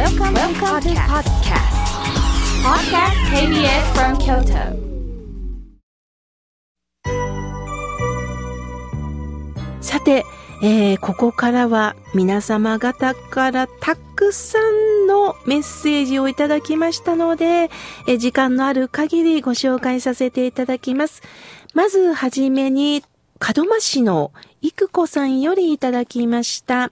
Welcome, Welcome to podcast. Podcast KBS from Kyoto. さて、えーここからは皆様方からたくさんのメッセージをいただきましたので、えー時間のある限りご紹介させていただきます。まずはじめに、門真市の育子さんよりいただきました。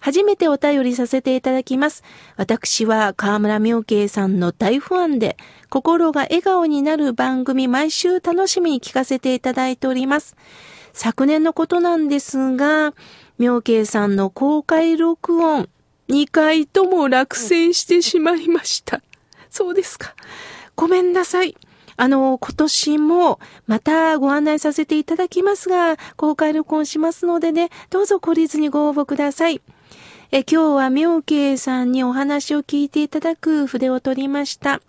初めてお便りさせていただきます。私は河村明慶さんの大ファンで、心が笑顔になる番組毎週楽しみに聞かせていただいております。昨年のことなんですが、妙慶さんの公開録音、2回とも落選してしまいました。そうですか。ごめんなさい。あの、今年もまたご案内させていただきますが、公開録音しますのでね、どうぞ懲りずにご応募ください。え今日は妙慶さんにお話を聞いていただく筆を取りました。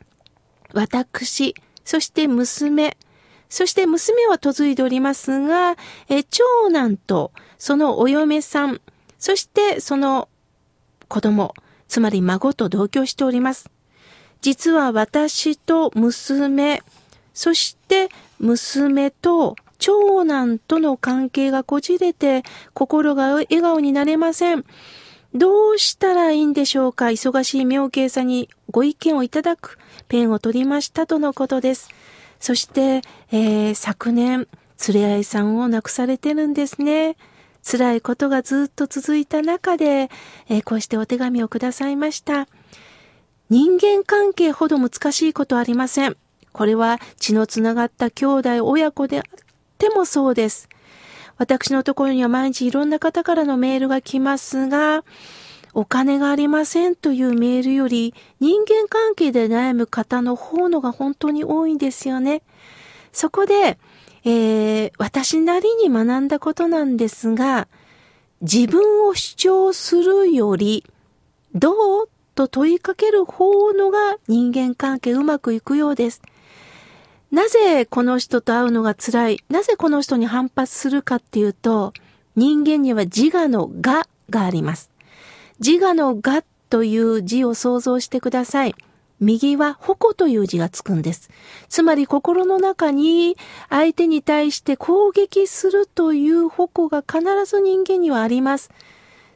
私、そして娘、そして娘は嫁いでおりますが、え長男とそのお嫁さん、そしてその子供、つまり孫と同居しております。実は私と娘、そして娘と長男との関係がこじれて心が笑顔になれません。どうしたらいいんでしょうか？忙しい妙慶さんにご意見をいただくペンを取りましたとのことです。そして、えー昨年、連れ合いさんを亡くされてるんですね。辛いことがずっと続いた中で、えーこうしてお手紙をくださいました。人間関係ほど難しいことありません。これは血のつながった兄弟、親子であってもそうです。私のところには毎日いろんな方からのメールが来ますが、お金がありませんというメールより人間関係で悩む方の方のが本当に多いんですよね。そこで、えー私なりに学んだことなんですが、自分を主張するより、どう？と問いかける方のが人間関係うまくいくようです。なぜこの人と会うのが辛い？なぜこの人に反発するかっていうと、人間には自我の我があります。自我の我という字を想像してください。右は矛という字がつくんです。つまり心の中に相手に対して攻撃するという矛が必ず人間にはあります。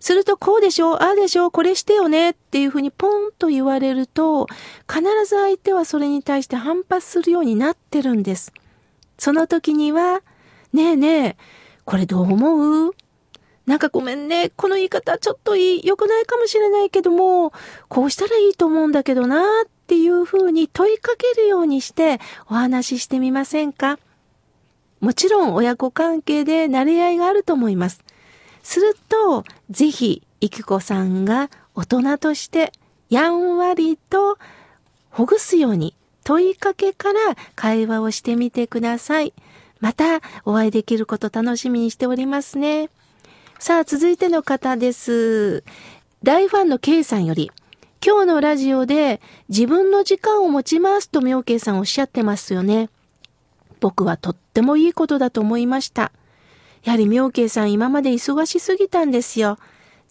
するとこうでしょう、ああでしょう、これしてよねっていうふうにポンと言われると、必ず相手はそれに対して反発するようになってるんです。その時には、ねえねえ、これどう思う？なんかごめんね、この言い方ちょっといい、良くないかもしれないけども、こうしたらいいと思うんだけどなっていうふうに問いかけるようにしてお話ししてみませんか？もちろん親子関係で慣れ合いがあると思います。すると、ぜひ、いきこさんが大人として、やんわりとほぐすように問いかけから会話をしてみてください。またお会いできること楽しみにしておりますね。さあ、続いての方です。大ファンの K さんより、今日のラジオで自分の時間を持ちますと妙慶さんおっしゃってますよね。僕はとってもいいことだと思いました。やはり妙慶さん今まで忙しすぎたんですよ。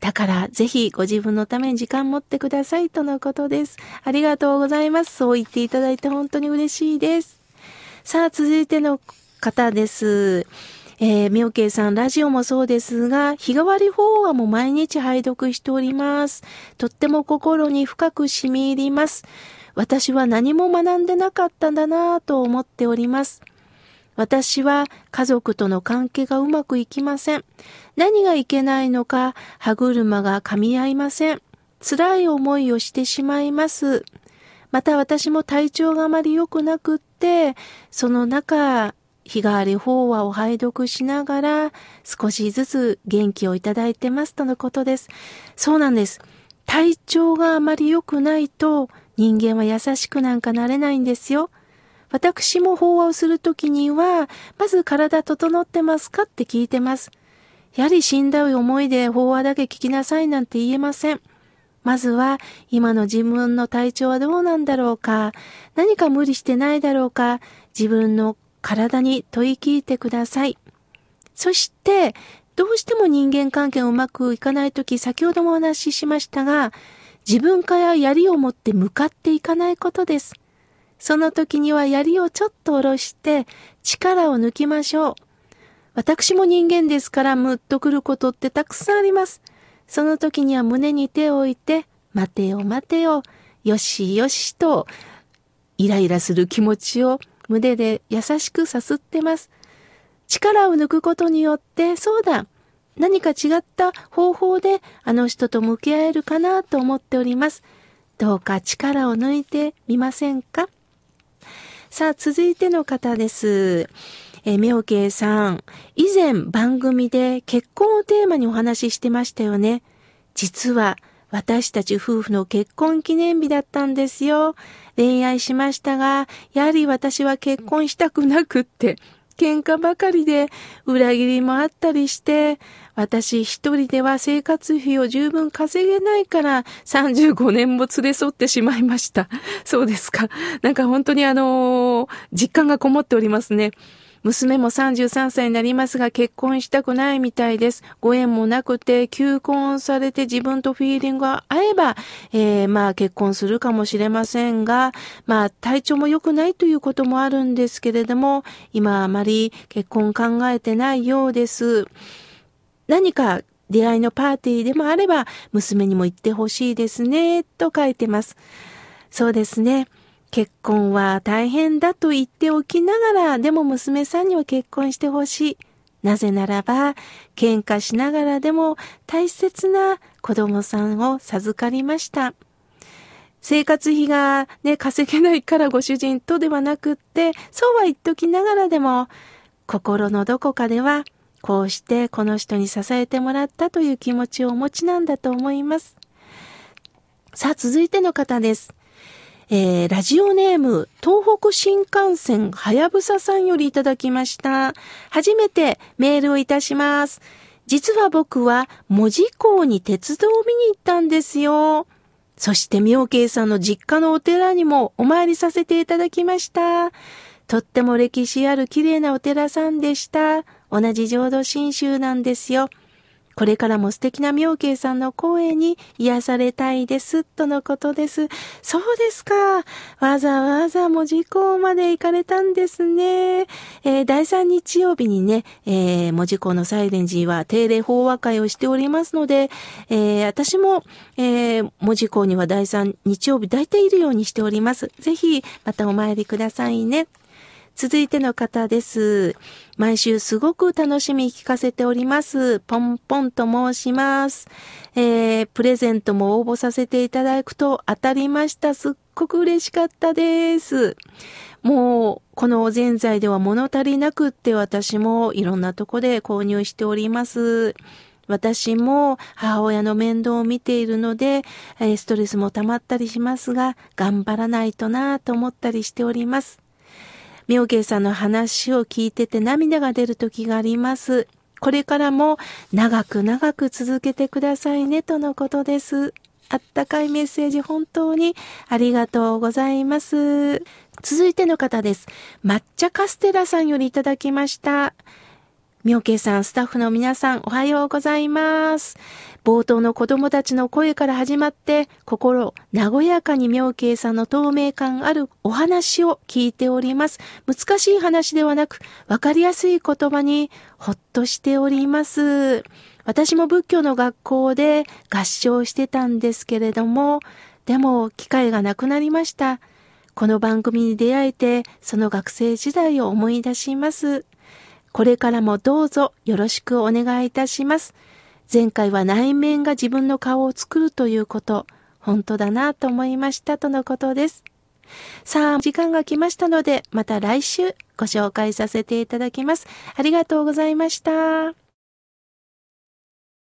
だからぜひご自分のために時間持ってくださいとのことです。ありがとうございます。そう言っていただいて本当に嬉しいです。さあ続いての方です。えー、妙慶さん、ラジオもそうですが、日替わり法話も毎日拝読しております。とっても心に深く染み入ります。私は何も学んでなかったんだなぁと思っております。私は家族との関係がうまくいきません。何がいけないのか歯車が噛み合いません。辛い思いをしてしまいます。また私も体調があまり良くなくって、その中、日替わり法話を拝読しながら少しずつ元気をいただいてますとのことです。そうなんです。体調があまり良くないと人間は優しくなんかなれないんですよ。私も法話をするときには、まず体整ってますかって聞いてます。やはり死んだ思いで法話だけ聞きなさいなんて言えません。まずは今の自分の体調はどうなんだろうか、何か無理してないだろうか、自分の体に問い聞いてください。そして、どうしても人間関係うまくいかないとき、先ほどもお話ししましたが、自分から槍を持って向かっていかないことです。その時には槍をちょっと下ろして力を抜きましょう。私も人間ですからムッとくることってたくさんあります。その時には胸に手を置いて、待てよ待てよ、よしよしと、イライラする気持ちを胸で優しくさすってます。力を抜くことによって、そうだ、何か違った方法であの人と向き合えるかなと思っております。どうか力を抜いてみませんか？さあ、続いての方です。えー、妙慶さん、以前番組で結婚をテーマにお話ししてましたよね。実は私たち夫婦の結婚記念日だったんですよ。恋愛しましたが、やはり私は結婚したくなくって、喧嘩ばかりで裏切りもあったりして、私一人では生活費を十分稼げないから35年も連れ添ってしまいました。そうですか。なんか本当にあのー、実感がこもっておりますね。娘も33歳になりますが結婚したくないみたいです。ご縁もなくて、求婚されて自分とフィーリングが合えば、えー、まあ結婚するかもしれませんが、まあ体調も良くないということもあるんですけれども、今あまり結婚考えてないようです。何か出会いのパーティーでもあれば、娘にも行ってほしいですね、と書いてます。そうですね。結婚は大変だと言っておきながら、でも娘さんには結婚してほしい。なぜならば、喧嘩しながらでも大切な子供さんを授かりました。生活費がね、稼げないからご主人とではなくって、そうは言っときながらでも、心のどこかでは、こうしてこの人に支えてもらったという気持ちをお持ちなんだと思います。さあ、続いての方です。えー、ラジオネーム、東北新幹線はやぶささんよりいただきました。初めてメールをいたします。実は僕は文字港に鉄道を見に行ったんですよ。そして妙慶さんの実家のお寺にもお参りさせていただきました。とっても歴史ある綺麗なお寺さんでした。同じ浄土真宗なんですよ。これからも素敵な妙慶さんの声に癒されたいです、とのことです。そうですか。わざわざ文字港まで行かれたんですね。えー、第3日曜日にね、えー、文字港のサイレンジーは定例法話会をしておりますので、えー、私も、えー、文字港には第3日曜日大体いるようにしております。ぜひ、またお参りくださいね。続いての方です。毎週すごく楽しみ聞かせております。ポンポンと申します。えー、プレゼントも応募させていただくと当たりました。すっごく嬉しかったです。もう、このぜんざいでは物足りなくって私もいろんなとこで購入しております。私も母親の面倒を見ているので、ストレスも溜まったりしますが、頑張らないとなぁと思ったりしております。妙慶さんの話を聞いてて涙が出る時があります。これからも長く長く続けてくださいねとのことです。あったかいメッセージ本当にありがとうございます。続いての方です。抹茶カステラさんよりいただきました。妙慶さん、スタッフの皆さん、おはようございます。冒頭の子供たちの声から始まって、心和やかに妙慶さんの透明感あるお話を聞いております。難しい話ではなく、わかりやすい言葉にほっとしております。私も仏教の学校で合唱してたんですけれども、でも機会がなくなりました。この番組に出会えて、その学生時代を思い出します。これからもどうぞよろしくお願いいたします。前回は内面が自分の顔を作るということ、本当だなと思いましたとのことです。さあ、時間が来ましたので、また来週ご紹介させていただきます。ありがとうございました。